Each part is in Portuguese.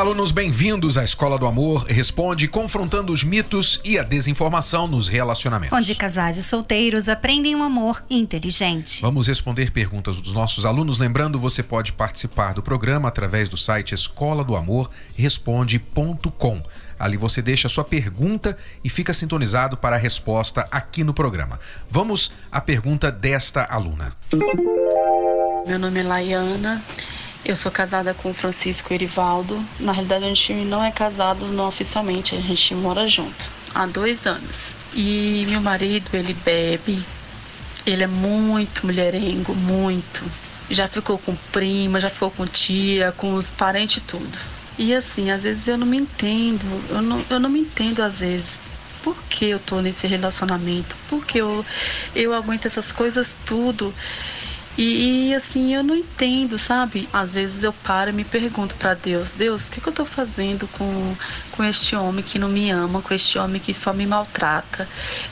Olá, alunos, bem-vindos à Escola do Amor Responde, confrontando os mitos e a desinformação nos relacionamentos. Onde casais e solteiros aprendem um amor inteligente. Vamos responder perguntas dos nossos alunos. Lembrando, você pode participar do programa através do site escola do amor responde.com. Ali você deixa a sua pergunta e fica sintonizado para a resposta aqui no programa. Vamos à pergunta desta aluna. Meu nome é Laiana. Eu sou casada com Francisco Erivaldo. Na realidade, a gente não é casado não oficialmente, a gente mora junto há dois anos. E meu marido, ele bebe, ele é muito mulherengo, muito. Já ficou com prima, já ficou com tia, com os parentes tudo. E assim, às vezes eu não me entendo, eu não, eu não me entendo às vezes. Por que eu tô nesse relacionamento? Por que eu, eu aguento essas coisas tudo? E, e, assim, eu não entendo, sabe? Às vezes eu paro e me pergunto para Deus: Deus, o que, que eu tô fazendo com, com este homem que não me ama, com este homem que só me maltrata?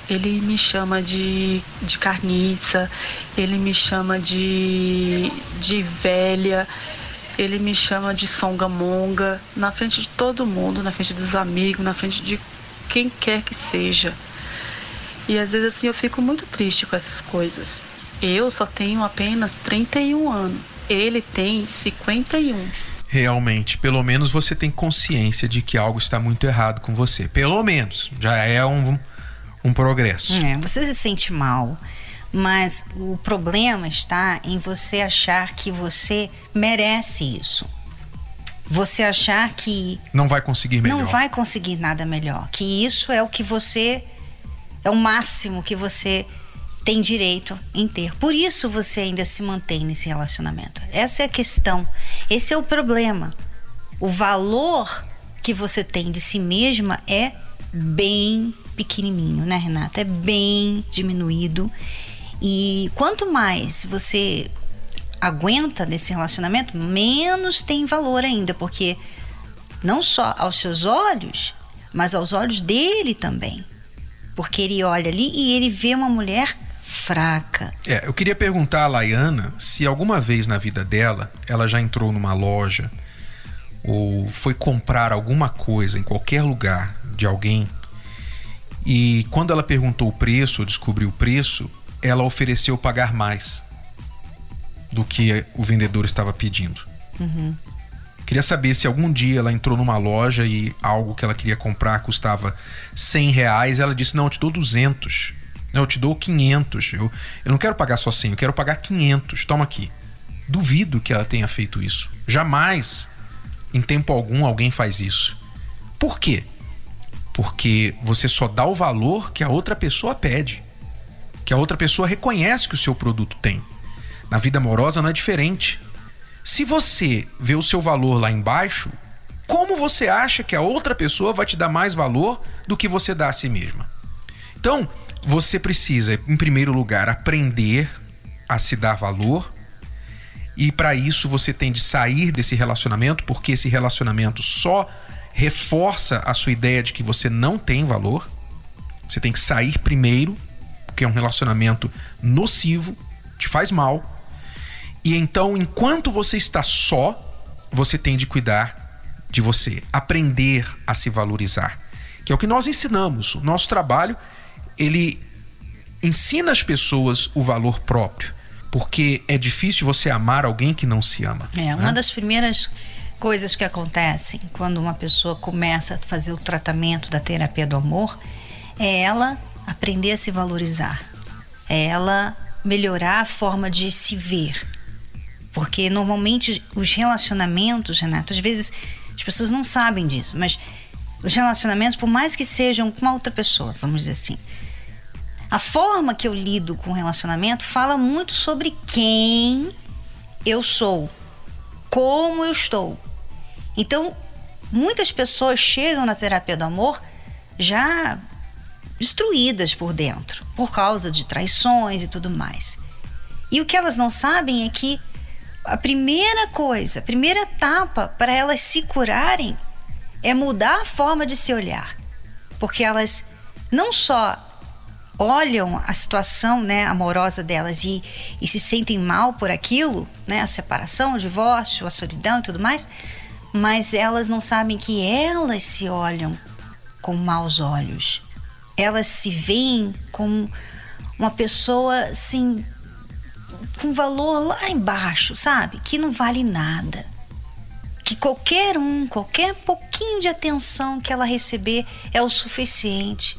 Ele me chama de, de carniça, ele me chama de, de velha, ele me chama de songamonga, na frente de todo mundo, na frente dos amigos, na frente de quem quer que seja. E às vezes assim eu fico muito triste com essas coisas. Eu só tenho apenas 31 anos. Ele tem 51. Realmente, pelo menos você tem consciência de que algo está muito errado com você. Pelo menos. Já é um, um progresso. É, você se sente mal. Mas o problema está em você achar que você merece isso. Você achar que. Não vai conseguir melhor. Não vai conseguir nada melhor. Que isso é o que você. É o máximo que você tem direito em ter. Por isso você ainda se mantém nesse relacionamento. Essa é a questão. Esse é o problema. O valor que você tem de si mesma é bem pequenininho, né, Renata? É bem diminuído. E quanto mais você aguenta nesse relacionamento, menos tem valor ainda, porque não só aos seus olhos, mas aos olhos dele também. Porque ele olha ali e ele vê uma mulher fraca. É, eu queria perguntar a Laiana se alguma vez na vida dela ela já entrou numa loja ou foi comprar alguma coisa em qualquer lugar de alguém e quando ela perguntou o preço, ou descobriu o preço, ela ofereceu pagar mais do que o vendedor estava pedindo. Uhum. Queria saber se algum dia ela entrou numa loja e algo que ela queria comprar custava 100 reais, ela disse: Não, eu te dou 200. Eu te dou 500. Eu, eu não quero pagar só 100, eu quero pagar 500. Toma aqui. Duvido que ela tenha feito isso. Jamais, em tempo algum, alguém faz isso. Por quê? Porque você só dá o valor que a outra pessoa pede. Que a outra pessoa reconhece que o seu produto tem. Na vida amorosa não é diferente. Se você vê o seu valor lá embaixo, como você acha que a outra pessoa vai te dar mais valor do que você dá a si mesma? Então, você precisa, em primeiro lugar, aprender a se dar valor. E para isso você tem de sair desse relacionamento, porque esse relacionamento só reforça a sua ideia de que você não tem valor. Você tem que sair primeiro, porque é um relacionamento nocivo, te faz mal. E então, enquanto você está só, você tem de cuidar de você, aprender a se valorizar, que é o que nós ensinamos. O nosso trabalho ele ensina as pessoas o valor próprio, porque é difícil você amar alguém que não se ama. É, uma né? das primeiras coisas que acontecem quando uma pessoa começa a fazer o tratamento da terapia do amor é ela aprender a se valorizar, é ela melhorar a forma de se ver. Porque normalmente os relacionamentos, Renato, às vezes as pessoas não sabem disso, mas os relacionamentos, por mais que sejam com uma outra pessoa, vamos dizer assim, a forma que eu lido com o relacionamento fala muito sobre quem eu sou, como eu estou. Então, muitas pessoas chegam na terapia do amor já destruídas por dentro, por causa de traições e tudo mais. E o que elas não sabem é que a primeira coisa, a primeira etapa para elas se curarem é mudar a forma de se olhar. Porque elas não só olham a situação né, amorosa delas e, e se sentem mal por aquilo, né, a separação, o divórcio, a solidão e tudo mais, mas elas não sabem que elas se olham com maus olhos. Elas se veem como uma pessoa assim com valor lá embaixo, sabe? Que não vale nada. Que qualquer um, qualquer pouquinho de atenção que ela receber é o suficiente.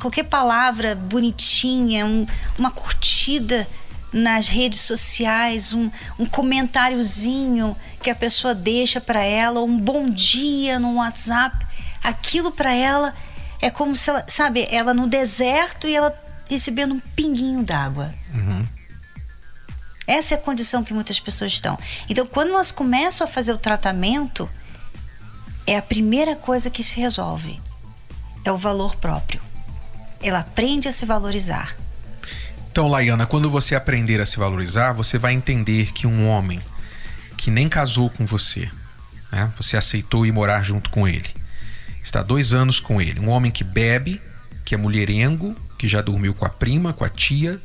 Qualquer palavra bonitinha, um, uma curtida nas redes sociais, um, um comentáriozinho que a pessoa deixa para ela, um bom dia no WhatsApp, aquilo para ela é como se ela, sabe, ela no deserto e ela recebendo um pinguinho d'água. Uhum. Essa é a condição que muitas pessoas estão. Então, quando elas começam a fazer o tratamento, é a primeira coisa que se resolve. É o valor próprio. Ela aprende a se valorizar. Então, Laiana, quando você aprender a se valorizar, você vai entender que um homem que nem casou com você, né? você aceitou ir morar junto com ele, está dois anos com ele, um homem que bebe, que é mulherengo, que já dormiu com a prima, com a tia,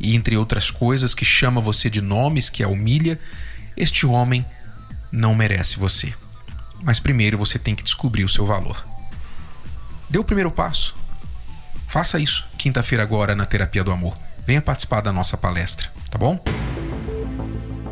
e entre outras coisas, que chama você de nomes, que a humilha, este homem não merece você. Mas primeiro você tem que descobrir o seu valor. Dê o primeiro passo. Faça isso quinta-feira agora na Terapia do Amor. Venha participar da nossa palestra, tá bom?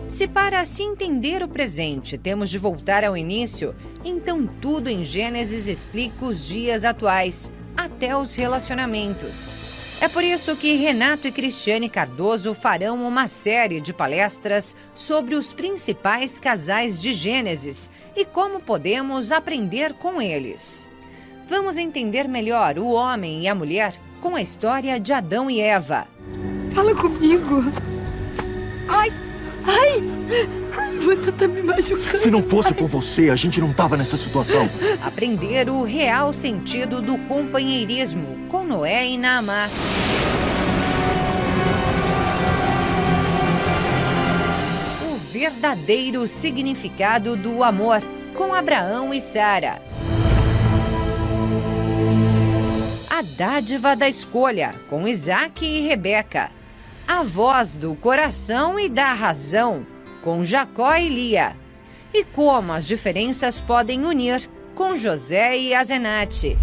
Se para se entender o presente temos de voltar ao início, então tudo em Gênesis explica os dias atuais, até os relacionamentos. É por isso que Renato e Cristiane Cardoso farão uma série de palestras sobre os principais casais de Gênesis e como podemos aprender com eles. Vamos entender melhor o homem e a mulher com a história de Adão e Eva. Fala comigo. Ai, ai, você tá me machucando. Se não fosse por você, a gente não tava nessa situação. Aprender o real sentido do companheirismo com Noé e Naamá. O verdadeiro significado do amor com Abraão e Sara. A dádiva da escolha com Isaac e Rebeca. A voz do coração e da razão com Jacó e Lia. E como as diferenças podem unir com José e Azenate.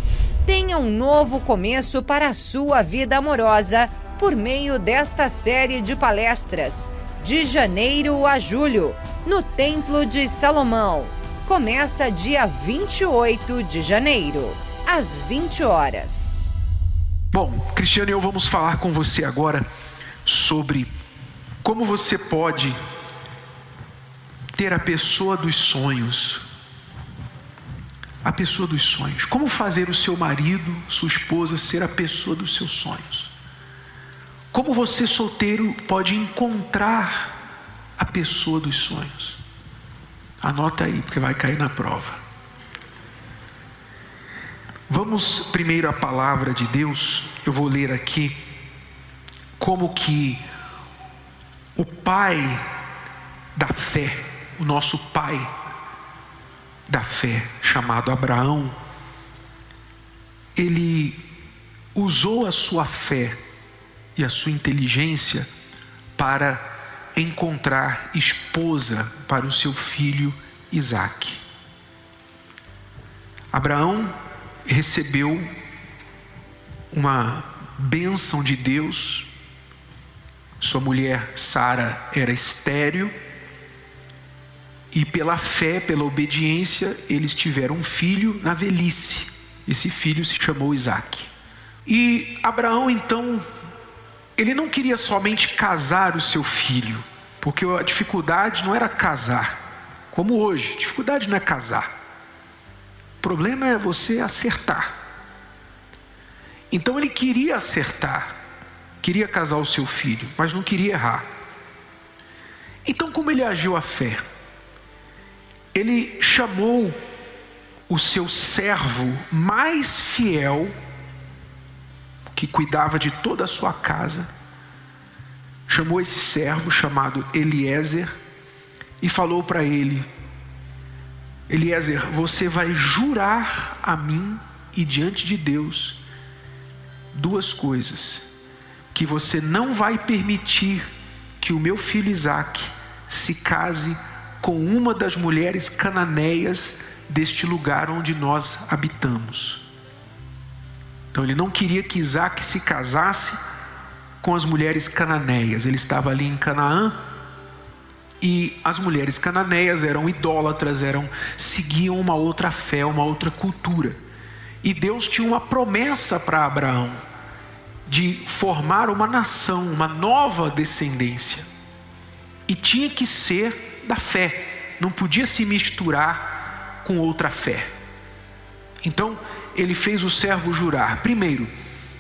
Tenha um novo começo para a sua vida amorosa por meio desta série de palestras, de janeiro a julho, no Templo de Salomão. Começa dia 28 de janeiro, às 20 horas. Bom, Cristiano e eu vamos falar com você agora sobre como você pode ter a pessoa dos sonhos a pessoa dos sonhos. Como fazer o seu marido, sua esposa, ser a pessoa dos seus sonhos? Como você, solteiro, pode encontrar a pessoa dos sonhos? Anota aí, porque vai cair na prova. Vamos primeiro à palavra de Deus. Eu vou ler aqui como que o pai da fé, o nosso pai da fé, chamado Abraão, ele usou a sua fé e a sua inteligência para encontrar esposa para o seu filho Isaque. Abraão recebeu uma bênção de Deus. Sua mulher Sara era estéril e pela fé, pela obediência, eles tiveram um filho na velhice. Esse filho se chamou Isaac. E Abraão, então, ele não queria somente casar o seu filho, porque a dificuldade não era casar, como hoje, dificuldade não é casar. Problema é você acertar. Então ele queria acertar, queria casar o seu filho, mas não queria errar. Então, como ele agiu a fé? ele chamou o seu servo mais fiel, que cuidava de toda a sua casa, chamou esse servo chamado Eliezer e falou para ele: Eliezer, você vai jurar a mim e diante de Deus duas coisas: que você não vai permitir que o meu filho Isaque se case com uma das mulheres cananeias deste lugar onde nós habitamos. Então ele não queria que Isaac se casasse com as mulheres cananeias. Ele estava ali em Canaã e as mulheres cananeias eram idólatras, eram seguiam uma outra fé, uma outra cultura. E Deus tinha uma promessa para Abraão de formar uma nação, uma nova descendência. E tinha que ser da fé, não podia se misturar com outra fé. Então, ele fez o servo jurar: primeiro,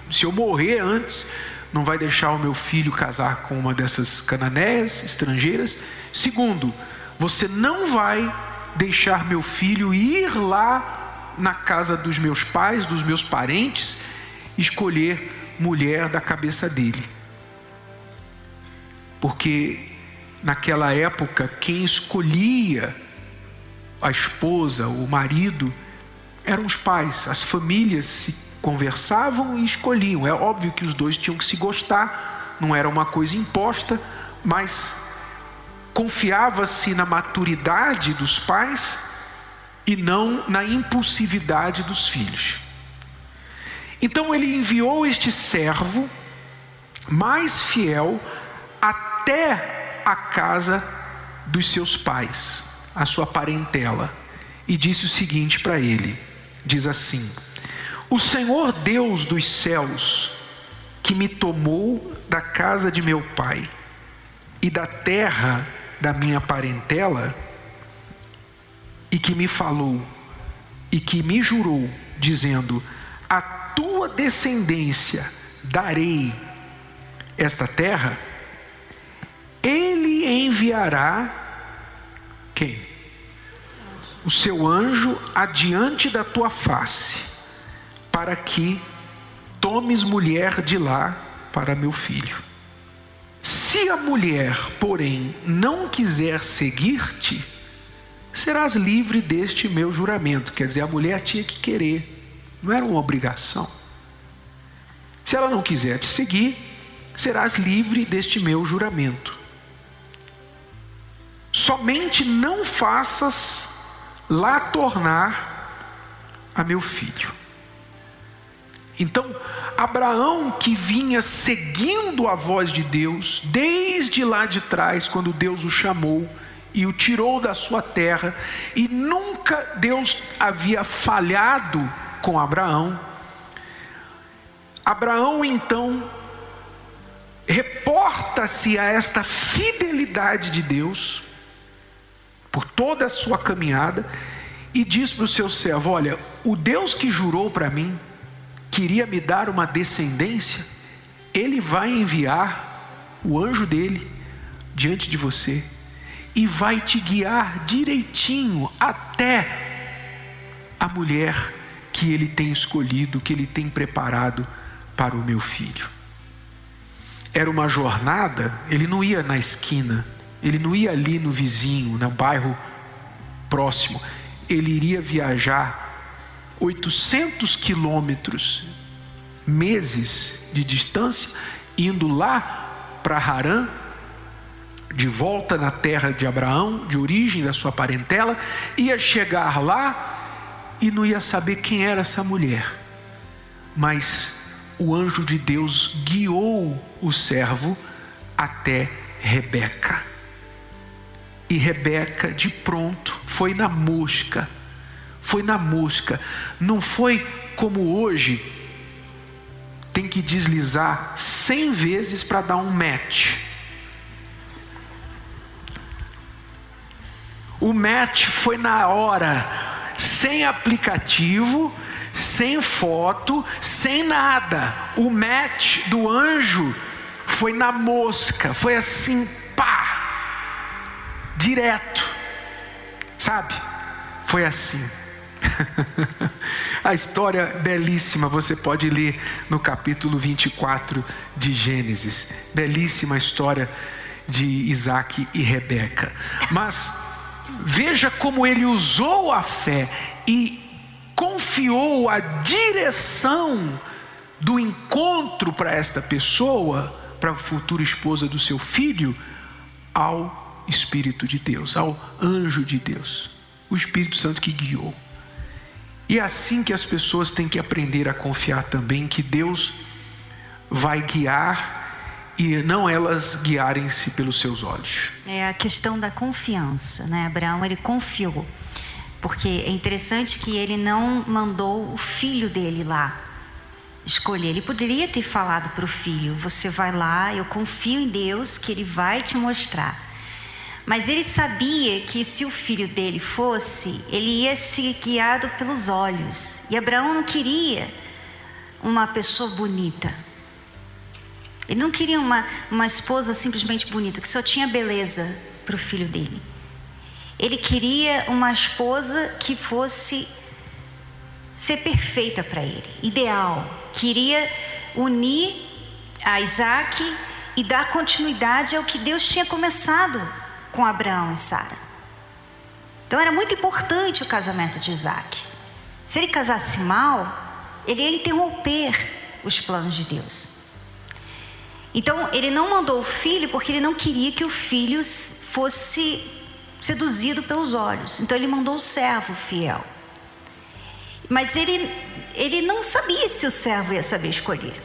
se eu morrer antes, não vai deixar o meu filho casar com uma dessas cananeias estrangeiras. Segundo, você não vai deixar meu filho ir lá na casa dos meus pais, dos meus parentes, escolher mulher da cabeça dele. Porque naquela época, quem escolhia a esposa, o marido, eram os pais, as famílias se conversavam e escolhiam. É óbvio que os dois tinham que se gostar, não era uma coisa imposta, mas confiava-se na maturidade dos pais e não na impulsividade dos filhos. Então ele enviou este servo mais fiel até a casa dos seus pais, a sua parentela, e disse o seguinte para ele: diz assim: O Senhor Deus dos céus, que me tomou da casa de meu pai e da terra da minha parentela, e que me falou e que me jurou, dizendo: A tua descendência darei esta terra, ele enviará quem? o seu anjo adiante da tua face, para que tomes mulher de lá para meu filho. Se a mulher, porém, não quiser seguir-te, serás livre deste meu juramento. Quer dizer, a mulher tinha que querer, não era uma obrigação. Se ela não quiser te seguir, serás livre deste meu juramento. Somente não faças lá tornar a meu filho. Então, Abraão, que vinha seguindo a voz de Deus, desde lá de trás, quando Deus o chamou e o tirou da sua terra, e nunca Deus havia falhado com Abraão, Abraão então reporta-se a esta fidelidade de Deus, por toda a sua caminhada e diz para o seu servo: Olha, o Deus que jurou para mim, queria me dar uma descendência, ele vai enviar o anjo dele diante de você e vai te guiar direitinho até a mulher que ele tem escolhido, que ele tem preparado para o meu filho. Era uma jornada, ele não ia na esquina, ele não ia ali no vizinho, no bairro próximo. Ele iria viajar 800 quilômetros, meses de distância, indo lá para Harã, de volta na terra de Abraão, de origem da sua parentela, ia chegar lá e não ia saber quem era essa mulher. Mas o anjo de Deus guiou o servo até Rebeca. E Rebeca, de pronto, foi na mosca. Foi na mosca. Não foi como hoje, tem que deslizar cem vezes para dar um match. O match foi na hora, sem aplicativo, sem foto, sem nada. O match do anjo foi na mosca, foi assim, pá! direto, sabe? Foi assim. a história belíssima, você pode ler no capítulo 24 de Gênesis. Belíssima história de Isaac e Rebeca. Mas veja como ele usou a fé e confiou a direção do encontro para esta pessoa, para a futura esposa do seu filho, ao Espírito de Deus, ao anjo de Deus, o Espírito Santo que guiou. E é assim que as pessoas têm que aprender a confiar também que Deus vai guiar e não elas guiarem-se pelos seus olhos. É a questão da confiança, né? Abraão ele confiou, porque é interessante que ele não mandou o filho dele lá escolher. Ele poderia ter falado para o filho: Você vai lá, eu confio em Deus que Ele vai te mostrar. Mas ele sabia que se o filho dele fosse, ele ia ser guiado pelos olhos. E Abraão não queria uma pessoa bonita. Ele não queria uma, uma esposa simplesmente bonita, que só tinha beleza para o filho dele. Ele queria uma esposa que fosse ser perfeita para ele, ideal. Queria unir a Isaac e dar continuidade ao que Deus tinha começado com Abraão e Sara. Então era muito importante o casamento de Isaac. Se ele casasse mal, ele ia interromper os planos de Deus. Então ele não mandou o filho porque ele não queria que o filho fosse seduzido pelos olhos. Então ele mandou o servo fiel. Mas ele, ele não sabia se o servo ia saber escolher.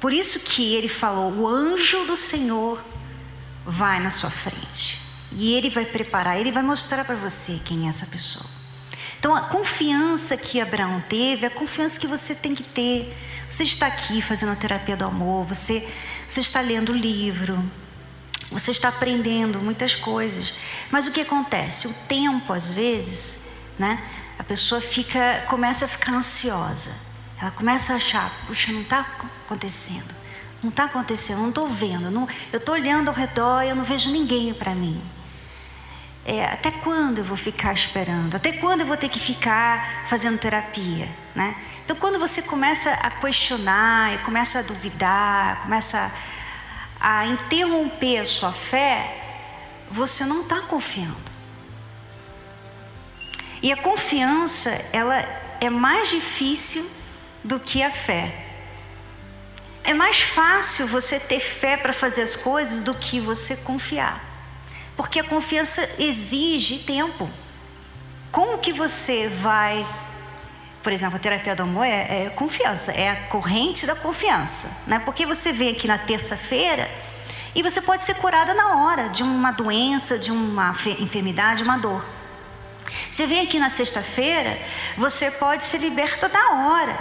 Por isso que ele falou: o anjo do Senhor vai na sua frente. E ele vai preparar, ele vai mostrar para você quem é essa pessoa. Então, a confiança que Abraão teve, a confiança que você tem que ter. Você está aqui fazendo a terapia do amor, você, você está lendo o livro, você está aprendendo muitas coisas. Mas o que acontece? O tempo, às vezes, né? a pessoa fica, começa a ficar ansiosa. Ela começa a achar, puxa, não está acontecendo. Não está acontecendo, não estou vendo. Não, eu estou olhando ao redor e eu não vejo ninguém para mim. É, até quando eu vou ficar esperando? Até quando eu vou ter que ficar fazendo terapia? Né? Então, quando você começa a questionar, começa a duvidar, começa a, a interromper a sua fé, você não está confiando. E a confiança, ela é mais difícil do que a fé. É mais fácil você ter fé para fazer as coisas do que você confiar. Porque a confiança exige tempo. Como que você vai. Por exemplo, a terapia do amor é, é confiança, é a corrente da confiança. Né? Porque você vem aqui na terça-feira e você pode ser curada na hora de uma doença, de uma enfermidade, uma dor. Você vem aqui na sexta-feira, você pode ser liberta na hora.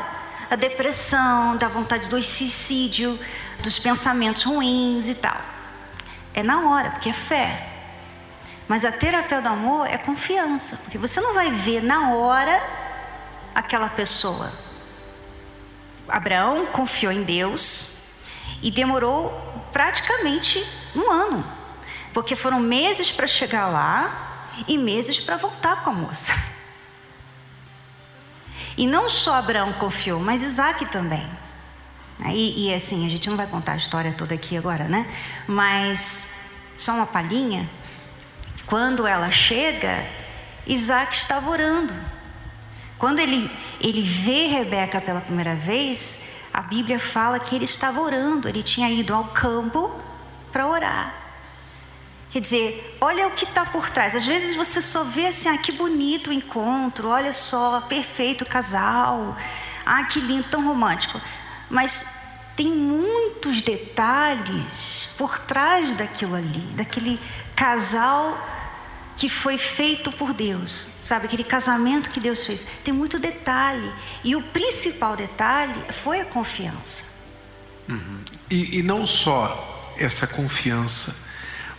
Da depressão, da vontade do suicídio, dos pensamentos ruins e tal. É na hora, porque é fé. Mas a terapia do amor é confiança, porque você não vai ver na hora aquela pessoa. Abraão confiou em Deus e demorou praticamente um ano, porque foram meses para chegar lá e meses para voltar com a moça. E não só Abraão confiou, mas Isaac também. E, e, assim, a gente não vai contar a história toda aqui agora, né? Mas só uma palhinha. Quando ela chega, Isaac estava orando. Quando ele, ele vê Rebeca pela primeira vez, a Bíblia fala que ele estava orando, ele tinha ido ao campo para orar. Quer dizer, olha o que está por trás. Às vezes você só vê assim, ah, que bonito o encontro, olha só, perfeito casal, ah, que lindo, tão romântico. Mas tem muitos detalhes por trás daquilo ali, daquele casal que foi feito por Deus, sabe? Aquele casamento que Deus fez. Tem muito detalhe. E o principal detalhe foi a confiança. Uhum. E, e não só essa confiança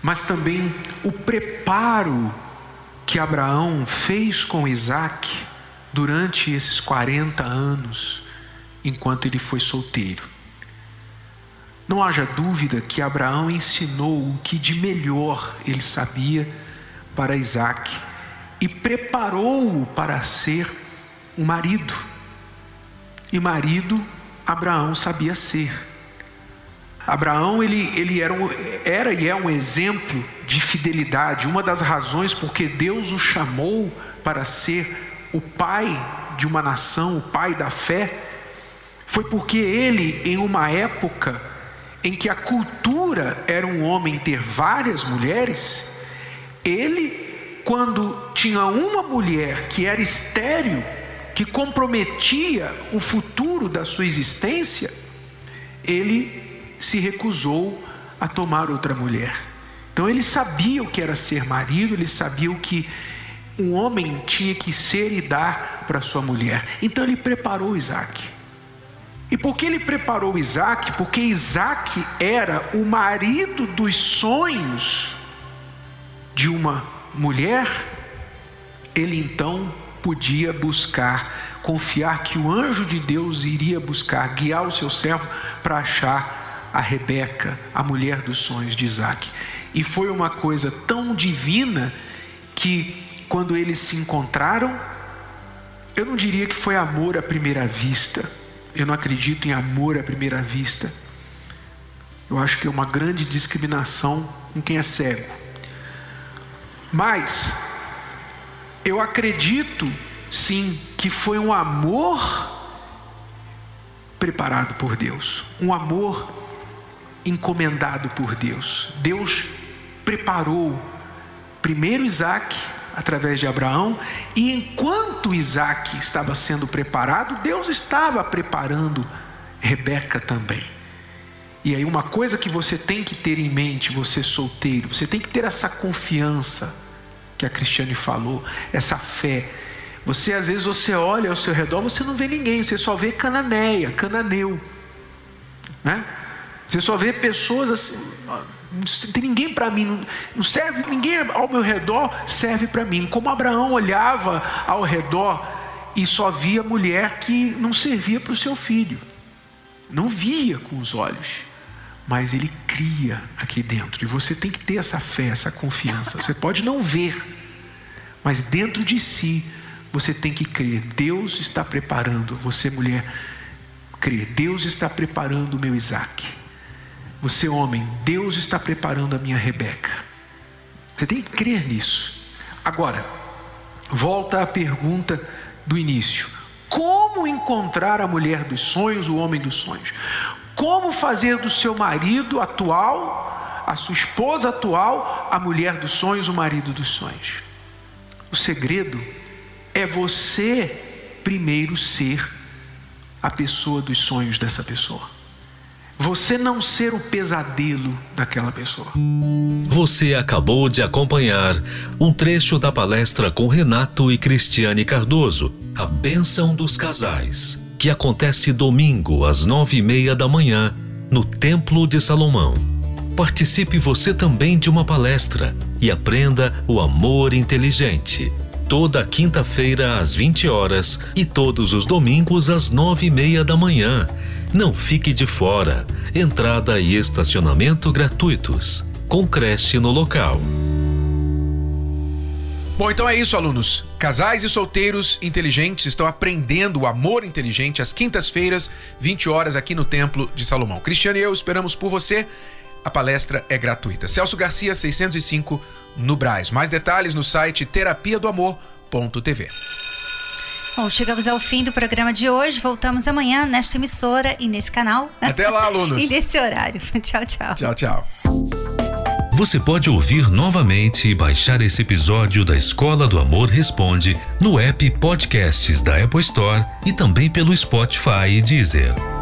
mas também o preparo que Abraão fez com Isaac durante esses 40 anos, enquanto ele foi solteiro. Não haja dúvida que Abraão ensinou o que de melhor ele sabia para Isaac e preparou-o para ser um marido. E marido Abraão sabia ser. Abraão ele, ele era, um, era e é um exemplo de fidelidade, uma das razões porque Deus o chamou para ser o pai de uma nação, o pai da fé, foi porque ele, em uma época em que a cultura era um homem ter várias mulheres, ele, quando tinha uma mulher que era estéril, que comprometia o futuro da sua existência, ele se recusou a tomar outra mulher. Então ele sabia o que era ser marido, ele sabia o que um homem tinha que ser e dar para sua mulher. Então ele preparou Isaac. E por que ele preparou Isaac? Porque Isaac era o marido dos sonhos de uma mulher. Ele então podia buscar, confiar que o anjo de Deus iria buscar, guiar o seu servo para achar a Rebeca, a mulher dos sonhos de Isaac. E foi uma coisa tão divina que quando eles se encontraram, eu não diria que foi amor à primeira vista. Eu não acredito em amor à primeira vista. Eu acho que é uma grande discriminação com quem é cego. Mas eu acredito sim que foi um amor preparado por Deus, um amor encomendado por Deus. Deus preparou primeiro Isaac através de Abraão, e enquanto Isaac estava sendo preparado, Deus estava preparando Rebeca também. E aí, uma coisa que você tem que ter em mente, você solteiro, você tem que ter essa confiança que a Cristiane falou, essa fé. Você às vezes você olha ao seu redor, você não vê ninguém, você só vê cananeia, cananeu, né? Você só vê pessoas assim, não tem ninguém para mim, não serve, ninguém ao meu redor serve para mim. Como Abraão olhava ao redor e só via mulher que não servia para o seu filho, não via com os olhos, mas ele cria aqui dentro. E você tem que ter essa fé, essa confiança. Você pode não ver, mas dentro de si você tem que crer. Deus está preparando, você mulher, crer. Deus está preparando o meu Isaac. Você, homem, Deus está preparando a minha Rebeca. Você tem que crer nisso. Agora, volta à pergunta do início: como encontrar a mulher dos sonhos, o homem dos sonhos? Como fazer do seu marido atual, a sua esposa atual, a mulher dos sonhos, o marido dos sonhos? O segredo é você primeiro ser a pessoa dos sonhos dessa pessoa. Você não ser o pesadelo daquela pessoa. Você acabou de acompanhar um trecho da palestra com Renato e Cristiane Cardoso, A Bênção dos Casais, que acontece domingo às nove e meia da manhã no Templo de Salomão. Participe você também de uma palestra e aprenda o amor inteligente. Toda quinta-feira às 20 horas e todos os domingos às nove e meia da manhã não fique de fora. Entrada e estacionamento gratuitos. Com creche no local. Bom, então é isso, alunos. Casais e solteiros inteligentes estão aprendendo o amor inteligente às quintas-feiras, 20 horas, aqui no Templo de Salomão. Cristiano e eu esperamos por você. A palestra é gratuita. Celso Garcia, 605, no Braz. Mais detalhes no site terapia do amor.tv. Bom, chegamos ao fim do programa de hoje. Voltamos amanhã nesta emissora e nesse canal. Até lá, alunos. e nesse horário. tchau, tchau. Tchau, tchau. Você pode ouvir novamente e baixar esse episódio da Escola do Amor Responde no app Podcasts da Apple Store e também pelo Spotify e Deezer.